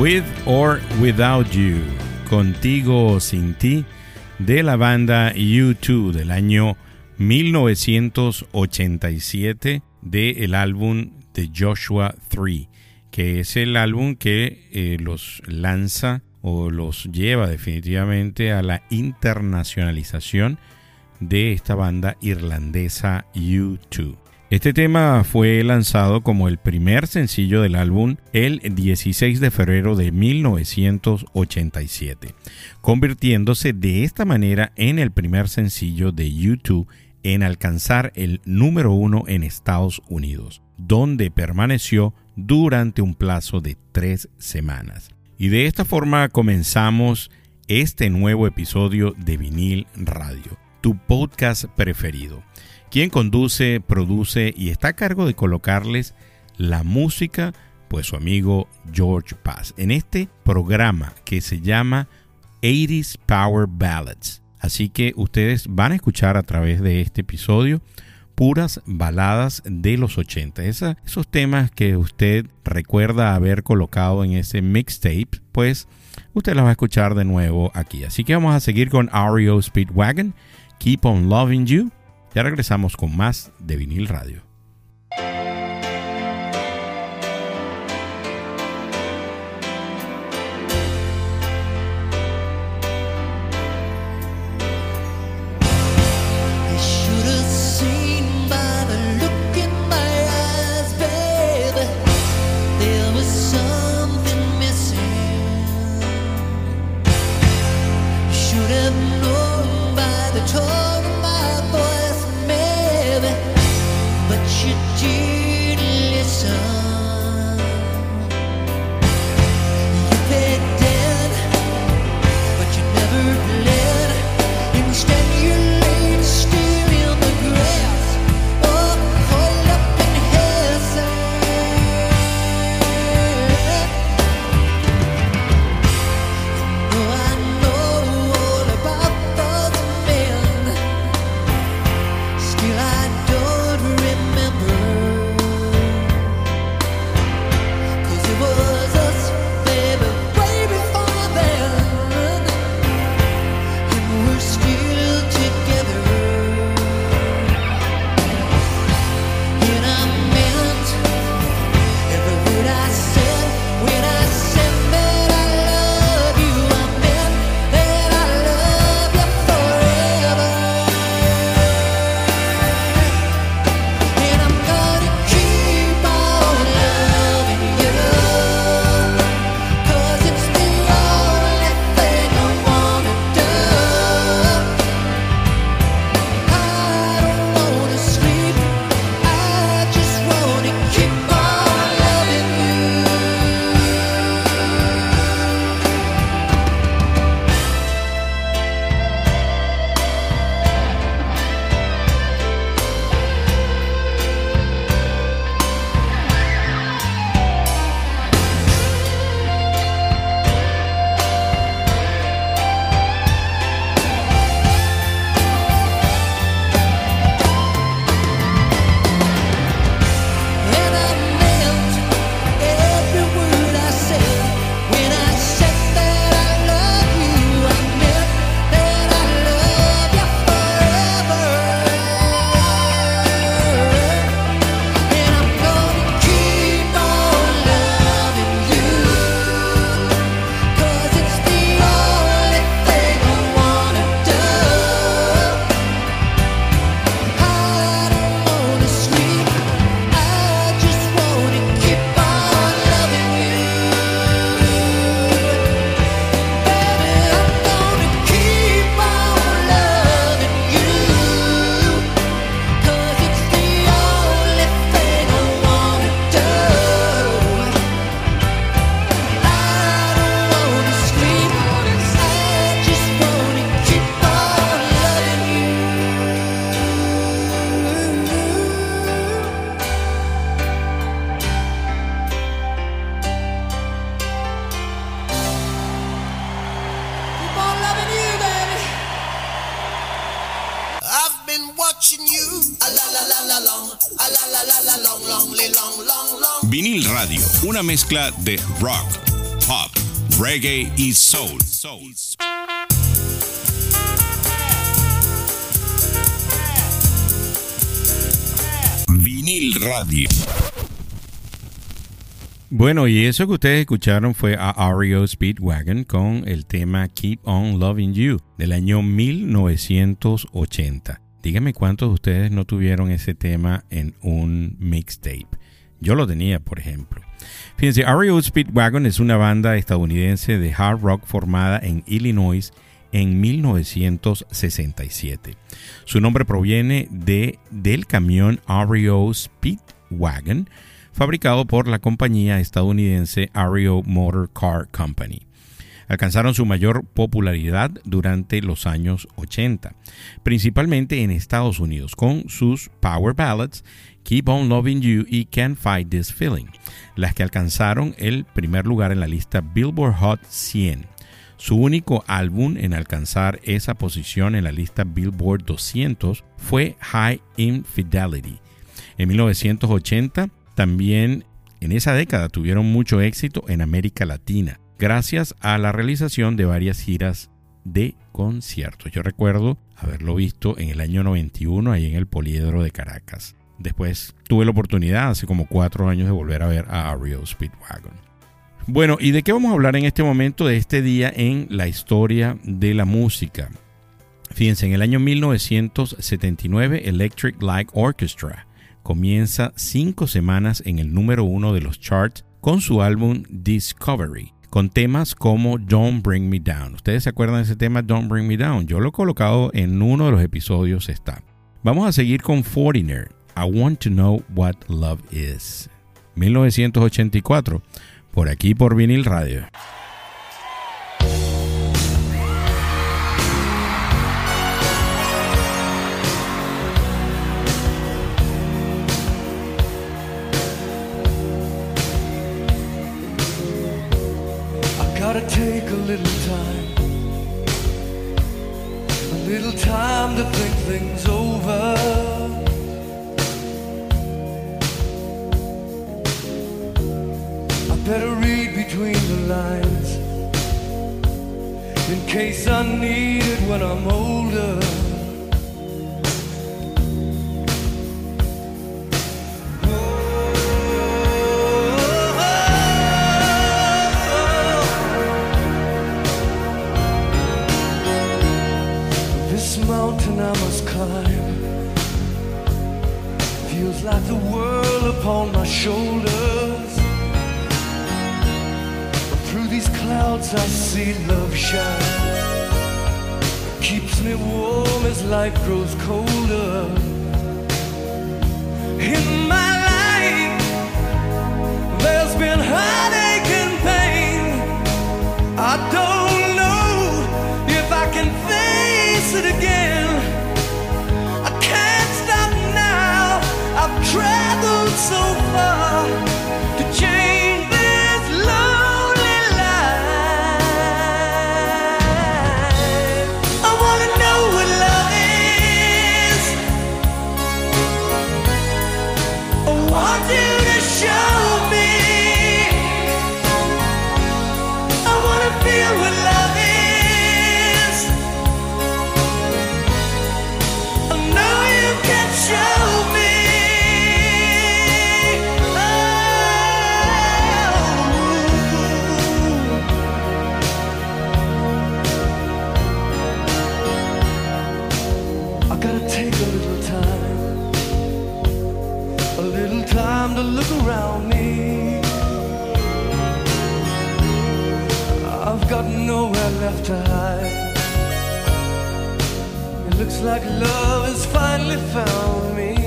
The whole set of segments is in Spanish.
With or Without You, Contigo o Sin Ti, de la banda U2 del año 1987 del álbum de Joshua 3, que es el álbum que eh, los lanza o los lleva definitivamente a la internacionalización de esta banda irlandesa U2. Este tema fue lanzado como el primer sencillo del álbum el 16 de febrero de 1987, convirtiéndose de esta manera en el primer sencillo de U2 en alcanzar el número uno en Estados Unidos, donde permaneció durante un plazo de tres semanas. Y de esta forma comenzamos este nuevo episodio de Vinil Radio, tu podcast preferido quien conduce, produce y está a cargo de colocarles la música, pues su amigo George Paz, en este programa que se llama 80s Power Ballads. Así que ustedes van a escuchar a través de este episodio puras baladas de los 80. esos temas que usted recuerda haber colocado en ese mixtape, pues usted los va a escuchar de nuevo aquí. Así que vamos a seguir con REO Speedwagon, Keep on Loving You. Ya regresamos con más de vinil radio. Una mezcla de rock, pop, reggae y soul. Vinil Radio. Bueno, y eso que ustedes escucharon fue a REO Speedwagon con el tema Keep On Loving You del año 1980. Díganme cuántos de ustedes no tuvieron ese tema en un mixtape. Yo lo tenía, por ejemplo. Fíjense, REO Speedwagon es una banda estadounidense de hard rock formada en Illinois en 1967. Su nombre proviene de, del camión REO Speedwagon, fabricado por la compañía estadounidense REO Motor Car Company. Alcanzaron su mayor popularidad durante los años 80, principalmente en Estados Unidos, con sus power ballads Keep On Loving You y Can't Fight This Feeling, las que alcanzaron el primer lugar en la lista Billboard Hot 100. Su único álbum en alcanzar esa posición en la lista Billboard 200 fue High Infidelity. En 1980 también en esa década tuvieron mucho éxito en América Latina, gracias a la realización de varias giras de conciertos. Yo recuerdo haberlo visto en el año 91 ahí en el Poliedro de Caracas. Después tuve la oportunidad hace como cuatro años de volver a ver a Ario Speedwagon. Bueno, ¿y de qué vamos a hablar en este momento de este día en la historia de la música? Fíjense, en el año 1979 Electric Light Orchestra comienza cinco semanas en el número uno de los charts con su álbum Discovery, con temas como Don't Bring Me Down. ¿Ustedes se acuerdan de ese tema Don't Bring Me Down? Yo lo he colocado en uno de los episodios está. Vamos a seguir con Foreigner, I Want to Know What Love Is. 1984, por aquí por vinil radio. little time to think things over. Better read between the lines in case I need it when I'm older. This mountain I must climb feels like the world upon my I see love shine. Keeps me warm as life grows colder. In my life There's been heartache and pain. I don't know if I can face it again. I can't stop now. I've traveled so far like love has finally found me.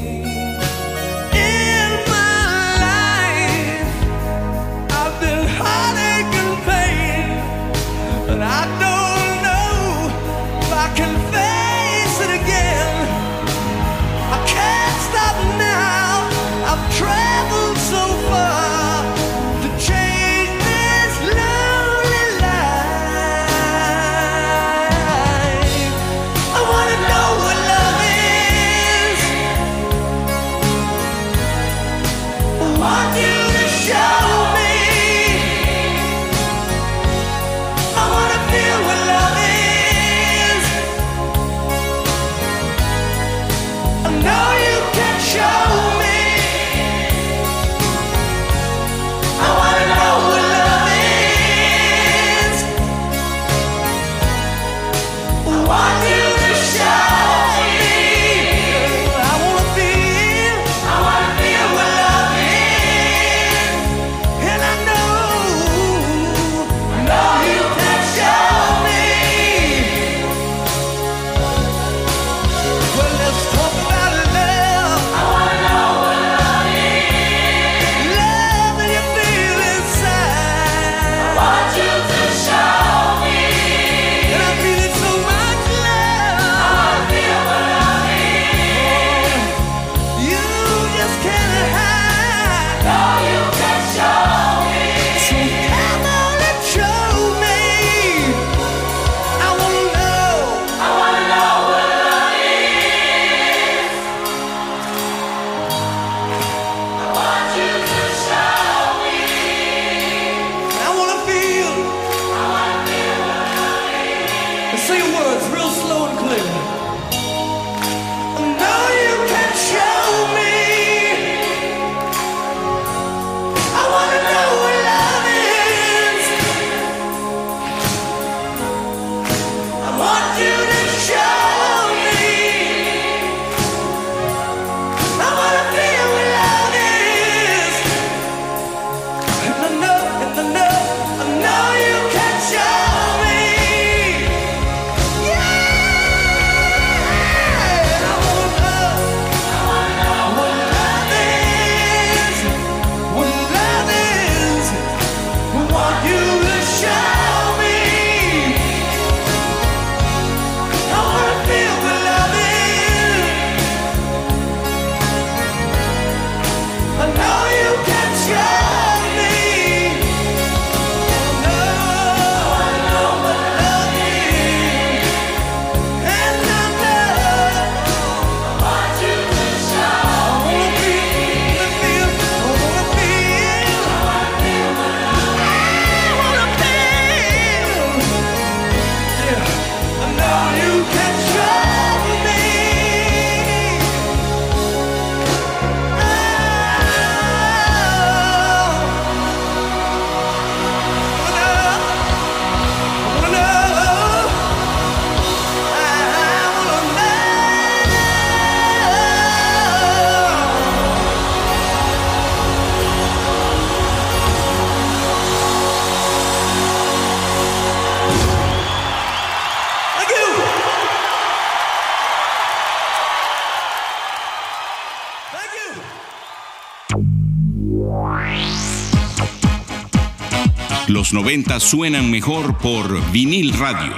Los 90 suenan mejor por vinil radio.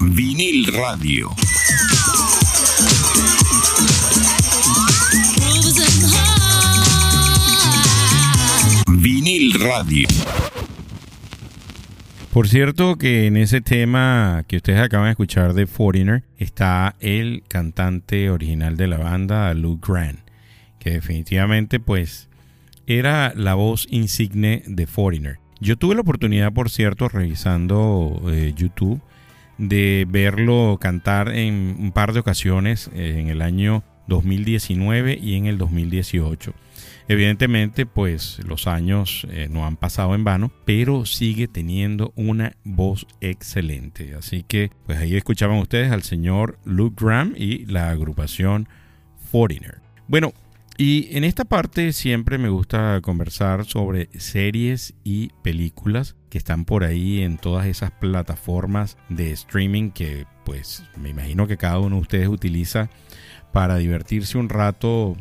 Vinil radio. Vinil radio. Por cierto que en ese tema que ustedes acaban de escuchar de Foreigner está el cantante original de la banda, Luke Grant, que definitivamente pues era la voz insigne de Foreigner. Yo tuve la oportunidad, por cierto, revisando eh, YouTube, de verlo cantar en un par de ocasiones eh, en el año 2019 y en el 2018. Evidentemente, pues los años eh, no han pasado en vano, pero sigue teniendo una voz excelente. Así que, pues ahí escuchaban ustedes al señor Luke Graham y la agrupación Foreigner. Bueno, y en esta parte siempre me gusta conversar sobre series y películas que están por ahí en todas esas plataformas de streaming que pues me imagino que cada uno de ustedes utiliza para divertirse un rato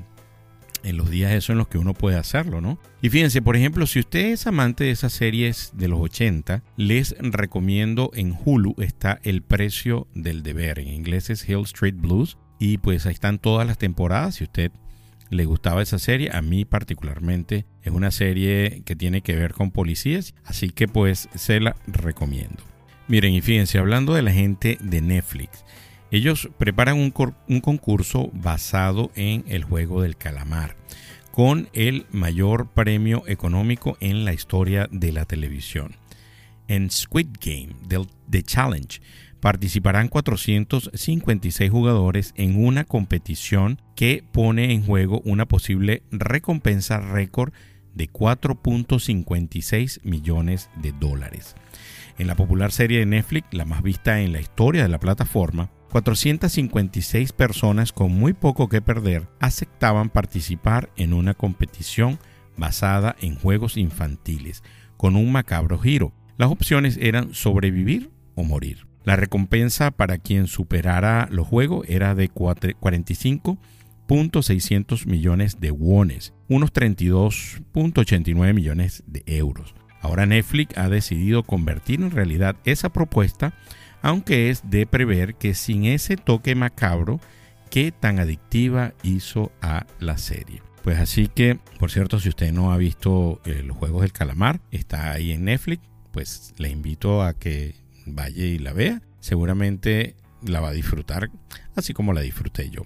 en los días eso en los que uno puede hacerlo, ¿no? Y fíjense, por ejemplo, si usted es amante de esas series de los 80, les recomiendo en Hulu está El precio del deber, en inglés es Hill Street Blues, y pues ahí están todas las temporadas, si usted le gustaba esa serie, a mí particularmente es una serie que tiene que ver con policías, así que pues se la recomiendo. Miren, y fíjense, hablando de la gente de Netflix, ellos preparan un, concurso basado en el juego del calamar, con el mayor premio económico en la historia de la televisión. En Squid Game, del, The Challenge, participarán 456 jugadores en una competición que pone en juego una posible recompensa récord de 4.56 millones de dólares. En la popular serie de Netflix, la más vista en la historia de la plataforma, 456 personas con muy poco que perder aceptaban participar en una competición basada en juegos infantiles, con un macabro giro. Las opciones eran sobrevivir o morir. La recompensa para quien superara los juegos era de 45.600 millones de wones, unos 32.89 millones de euros. Ahora Netflix ha decidido convertir en realidad esa propuesta aunque es de prever que sin ese toque macabro, qué tan adictiva hizo a la serie. Pues así que, por cierto, si usted no ha visto eh, los Juegos del Calamar, está ahí en Netflix, pues le invito a que vaya y la vea. Seguramente la va a disfrutar, así como la disfruté yo.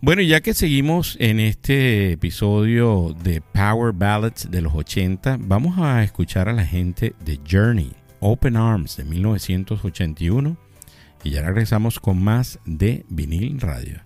Bueno, ya que seguimos en este episodio de Power Ballads de los 80, vamos a escuchar a la gente de Journey. Open Arms de 1981 y ya regresamos con más de vinil radio.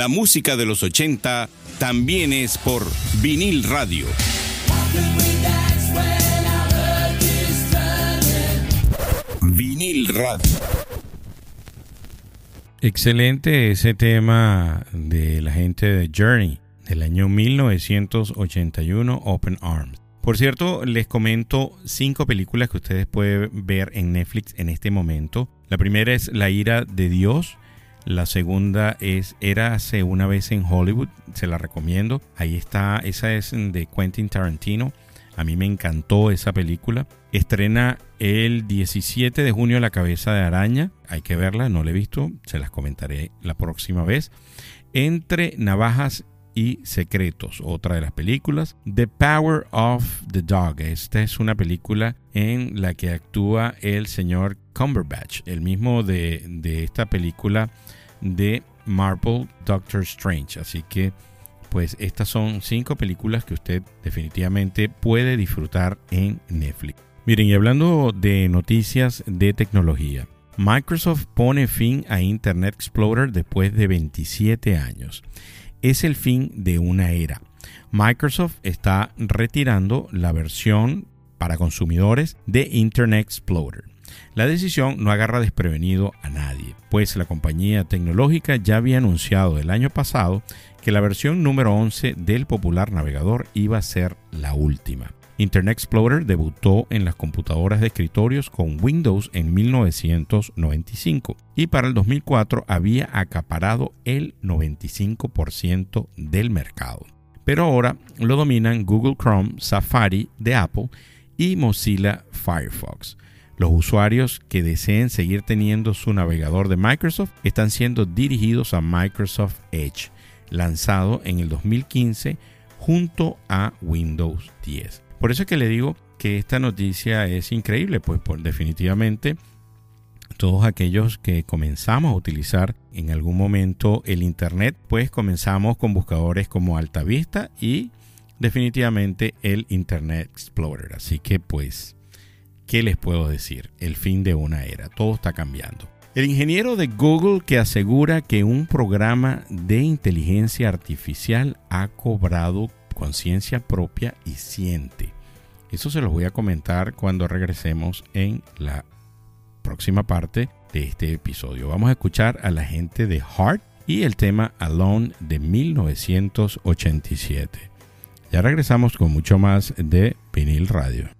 La música de los 80 también es por vinil radio. Vinil radio. Excelente ese tema de la gente de Journey del año 1981, Open Arms. Por cierto, les comento cinco películas que ustedes pueden ver en Netflix en este momento. La primera es La ira de Dios. La segunda es Érase una vez en Hollywood. Se la recomiendo. Ahí está. Esa es de Quentin Tarantino. A mí me encantó esa película. Estrena el 17 de junio La cabeza de araña. Hay que verla, no la he visto. Se las comentaré la próxima vez. Entre navajas y Secretos, otra de las películas. The Power of the Dog. Esta es una película en la que actúa el señor Cumberbatch, el mismo de, de esta película de Marvel Doctor Strange. Así que, pues estas son cinco películas que usted definitivamente puede disfrutar en Netflix. Miren, y hablando de noticias de tecnología. Microsoft pone fin a Internet Explorer después de 27 años es el fin de una era. Microsoft está retirando la versión para consumidores de Internet Explorer. La decisión no agarra desprevenido a nadie, pues la compañía tecnológica ya había anunciado el año pasado que la versión número 11 del popular navegador iba a ser la última. Internet Explorer debutó en las computadoras de escritorios con Windows en 1995 y para el 2004 había acaparado el 95% del mercado. Pero ahora lo dominan Google Chrome, Safari de Apple y Mozilla Firefox. Los usuarios que deseen seguir teniendo su navegador de Microsoft están siendo dirigidos a Microsoft Edge, lanzado en el 2015 junto a Windows 10. Por eso es que le digo que esta noticia es increíble, pues definitivamente todos aquellos que comenzamos a utilizar en algún momento el Internet, pues comenzamos con buscadores como Altavista y definitivamente el Internet Explorer. Así que pues, ¿qué les puedo decir? El fin de una era, todo está cambiando. El ingeniero de Google que asegura que un programa de inteligencia artificial ha cobrado conciencia propia y siente. Eso se los voy a comentar cuando regresemos en la próxima parte de este episodio. Vamos a escuchar a la gente de Heart y el tema Alone de 1987. Ya regresamos con mucho más de Vinil Radio.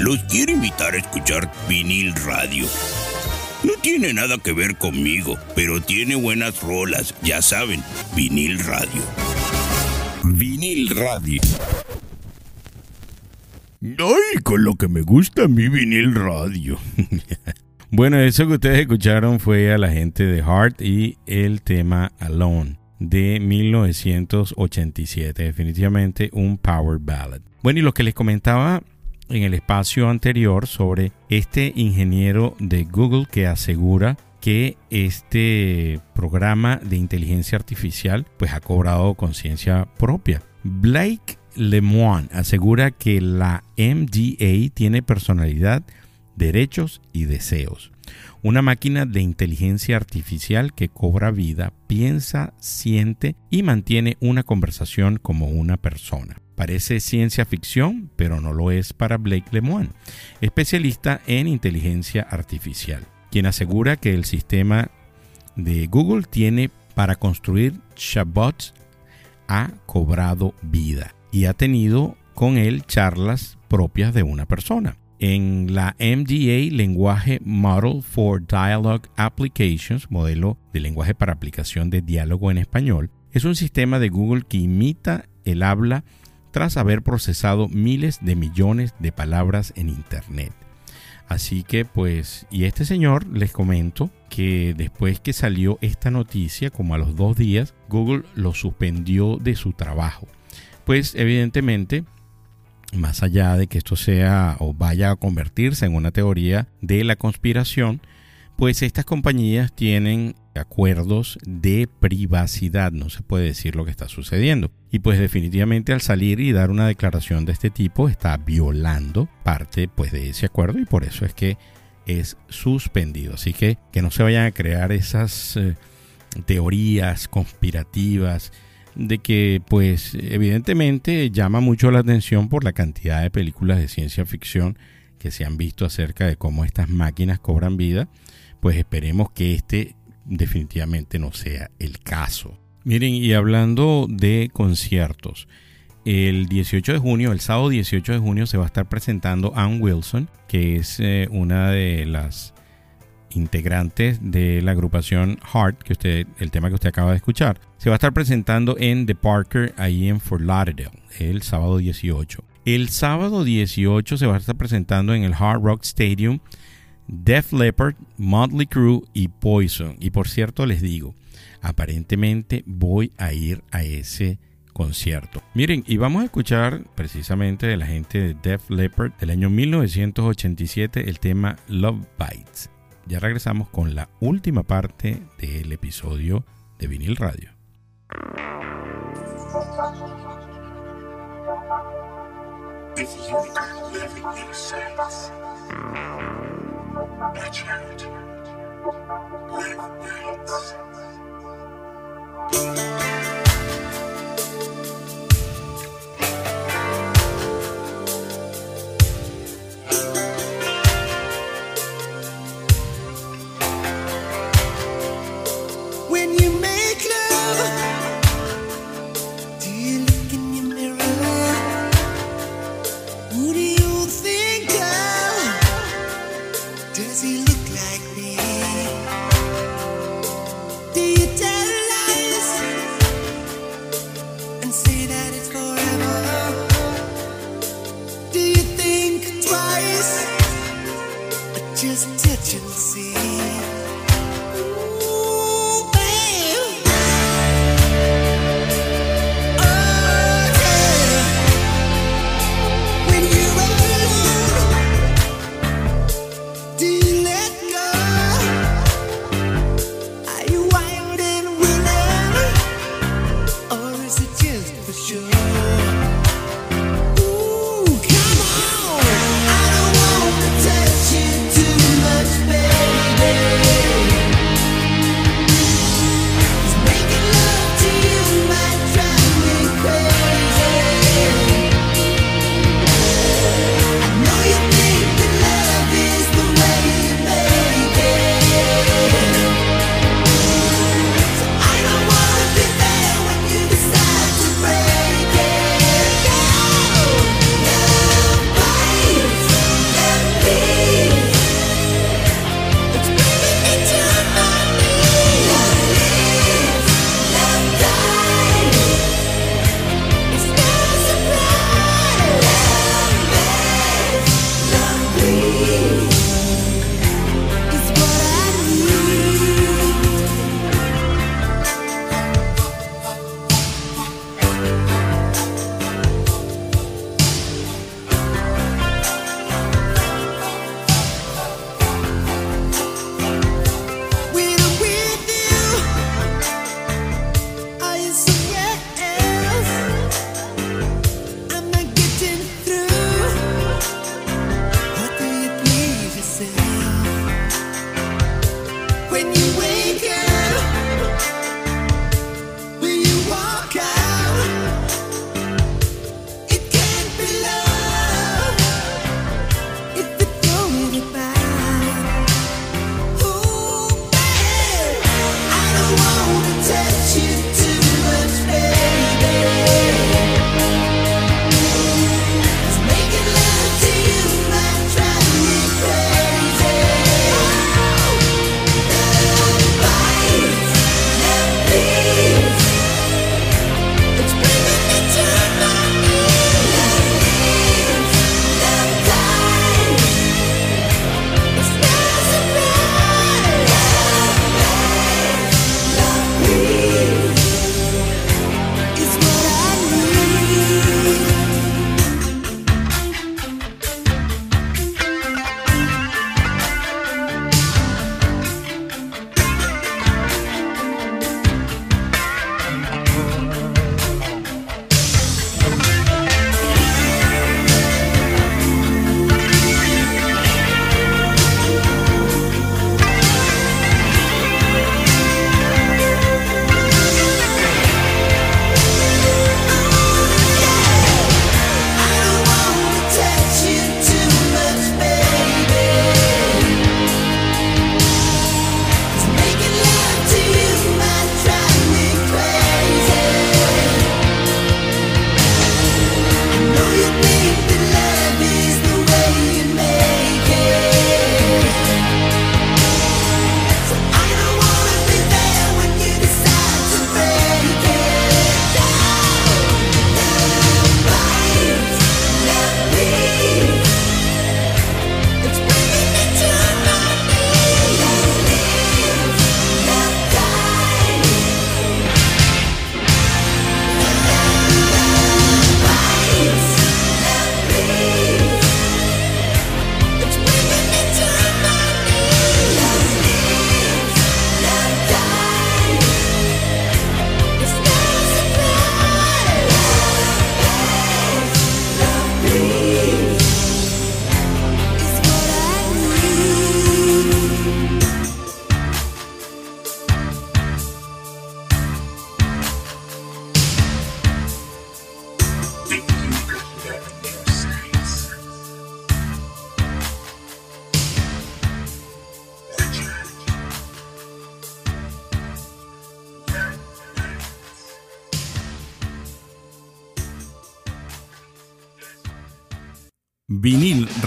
Los quiero invitar a escuchar vinil radio. No tiene nada que ver conmigo, pero tiene buenas rolas, ya saben, vinil radio. Vinil radio. Ay, con lo que me gusta mi vinil radio. bueno, eso que ustedes escucharon fue a la gente de Heart y el tema Alone de 1987. Definitivamente un power ballad. Bueno, y lo que les comentaba en el espacio anterior sobre este ingeniero de Google que asegura que este programa de inteligencia artificial pues ha cobrado conciencia propia. Blake Lemoine asegura que la MDA tiene personalidad, derechos y deseos. Una máquina de inteligencia artificial que cobra vida, piensa, siente y mantiene una conversación como una persona. Parece ciencia ficción, pero no lo es para Blake Lemoine, especialista en inteligencia artificial, quien asegura que el sistema de Google tiene para construir chatbots ha cobrado vida y ha tenido con él charlas propias de una persona. En la MDA Lenguaje Model for Dialogue Applications, modelo de lenguaje para aplicación de diálogo en español, es un sistema de Google que imita el habla tras haber procesado miles de millones de palabras en Internet. Así que pues, y este señor les comento que después que salió esta noticia, como a los dos días, Google lo suspendió de su trabajo. Pues evidentemente, más allá de que esto sea o vaya a convertirse en una teoría de la conspiración, pues estas compañías tienen acuerdos de privacidad, no se puede decir lo que está sucediendo. Y pues definitivamente al salir y dar una declaración de este tipo está violando parte pues de ese acuerdo y por eso es que es suspendido. Así que que no se vayan a crear esas eh, teorías conspirativas de que pues evidentemente llama mucho la atención por la cantidad de películas de ciencia ficción que se han visto acerca de cómo estas máquinas cobran vida, pues esperemos que este definitivamente no sea el caso. Miren, y hablando de conciertos, el 18 de junio, el sábado 18 de junio, se va a estar presentando Ann Wilson, que es eh, una de las integrantes de la agrupación Heart, que usted, el tema que usted acaba de escuchar. Se va a estar presentando en The Parker, ahí en Fort Lauderdale, el sábado 18. El sábado 18 se va a estar presentando en el Hard Rock Stadium Def Leppard, Motley Crue y Poison. Y por cierto, les digo, aparentemente voy a ir a ese concierto. Miren, y vamos a escuchar precisamente de la gente de Def Leppard del año 1987 el tema Love Bites. Ya regresamos con la última parte del episodio de Vinil Radio. Baby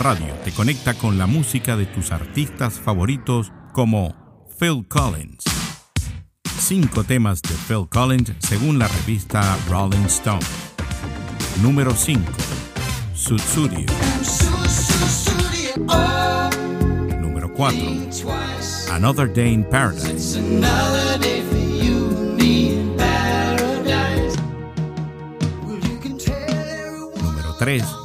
Radio te conecta con la música de tus artistas favoritos como Phil Collins. Cinco temas de Phil Collins según la revista Rolling Stone. Número 5. Sutsurio. Número 4. Another Day in Paradise. Número 3.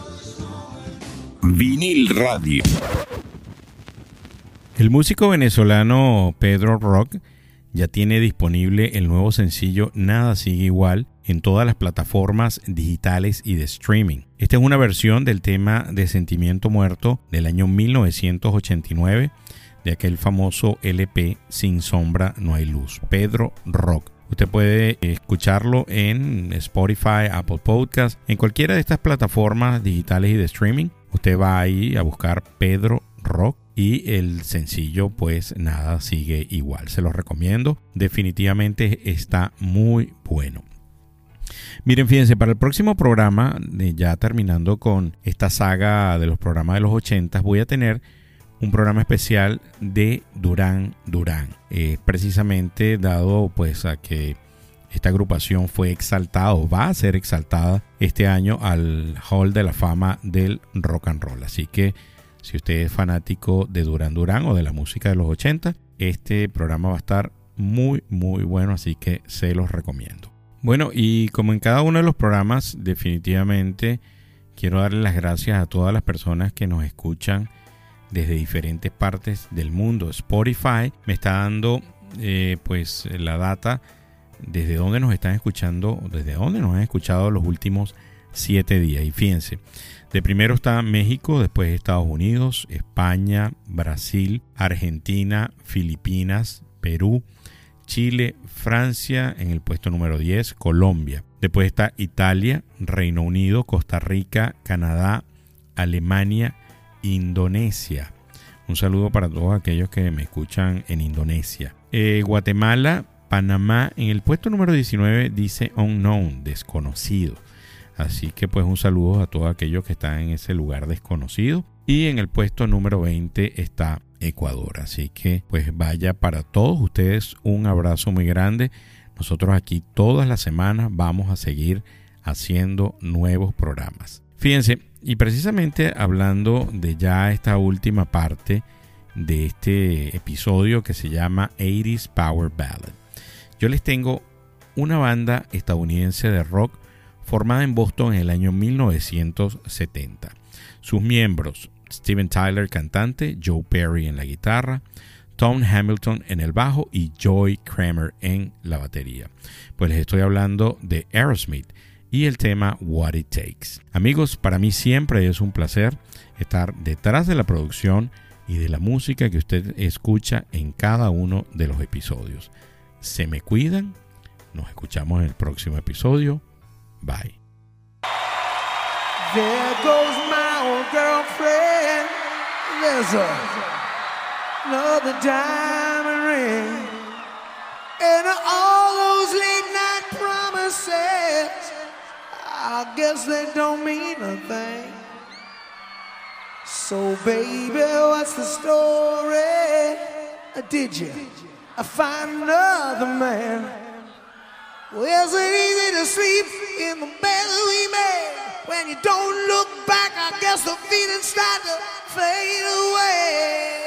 Vinil Radio. El músico venezolano Pedro Rock ya tiene disponible el nuevo sencillo Nada sigue igual en todas las plataformas digitales y de streaming. Esta es una versión del tema de Sentimiento Muerto del año 1989 de aquel famoso LP Sin sombra no hay luz. Pedro Rock. Usted puede escucharlo en Spotify, Apple Podcast, en cualquiera de estas plataformas digitales y de streaming. Usted va ahí a buscar Pedro Rock y el sencillo pues nada sigue igual. Se lo recomiendo. Definitivamente está muy bueno. Miren, fíjense, para el próximo programa, ya terminando con esta saga de los programas de los 80, voy a tener un programa especial de Durán Durán. precisamente dado pues a que esta agrupación fue exaltada o va a ser exaltada este año al Hall de la Fama del Rock and Roll. Así que si usted es fanático de Durán Durán o de la música de los 80, este programa va a estar muy muy bueno, así que se los recomiendo. Bueno, y como en cada uno de los programas, definitivamente quiero darle las gracias a todas las personas que nos escuchan desde diferentes partes del mundo. Spotify me está dando eh, pues la data desde dónde nos están escuchando, desde dónde nos han escuchado los últimos siete días. Y fíjense, de primero está México, después Estados Unidos, España, Brasil, Argentina, Filipinas, Perú, Chile, Francia en el puesto número 10, Colombia. Después está Italia, Reino Unido, Costa Rica, Canadá, Alemania, Indonesia. Un saludo para todos aquellos que me escuchan en Indonesia. Eh, Guatemala, Panamá, en el puesto número 19 dice unknown, desconocido. Así que pues un saludo a todos aquellos que están en ese lugar desconocido. Y en el puesto número 20 está Ecuador. Así que pues vaya para todos ustedes un abrazo muy grande. Nosotros aquí todas las semanas vamos a seguir haciendo nuevos programas. Fíjense, y precisamente hablando de ya esta última parte de este episodio que se llama 80s Power Ballad. Yo les tengo una banda estadounidense de rock formada en Boston en el año 1970. Sus miembros, Steven Tyler cantante, Joe Perry en la guitarra, Tom Hamilton en el bajo y Joy Kramer en la batería. Pues les estoy hablando de Aerosmith y el tema What It Takes. Amigos, para mí siempre es un placer estar detrás de la producción y de la música que usted escucha en cada uno de los episodios. Se me cuidan, nos escuchamos en el próximo episodio. Bye. There goes my old girlfriend. There's a, another diamond ring. And all those late night promises, I guess they don't mean a thing. So, baby, what's the story? Did you find another man? Well, is it easy to sleep in the bed we made? When you don't look back, I guess the feelings start to fade away.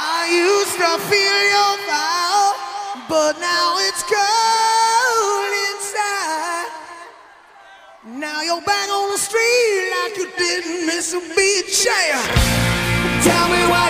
I used to feel your fire, but now it's cold inside. Now you're back on the street like you didn't miss a beat. Yeah. Tell me it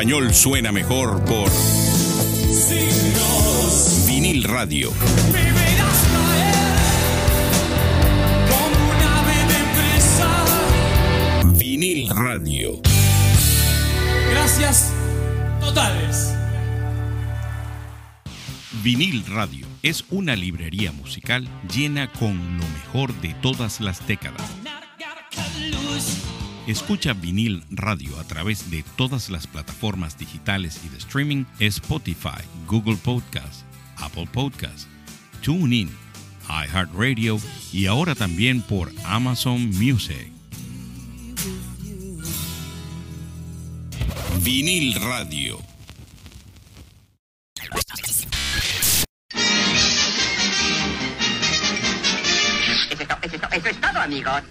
español suena mejor por Vinil Radio. Vinil Radio. Gracias totales. Vinil Radio es una librería musical llena con lo mejor de todas las décadas Escucha vinil radio a través de todas las plataformas digitales y de streaming Spotify, Google Podcast, Apple Podcast, TuneIn, iHeartRadio y ahora también por Amazon Music. Vinil Radio. Eso es, todo, amigos.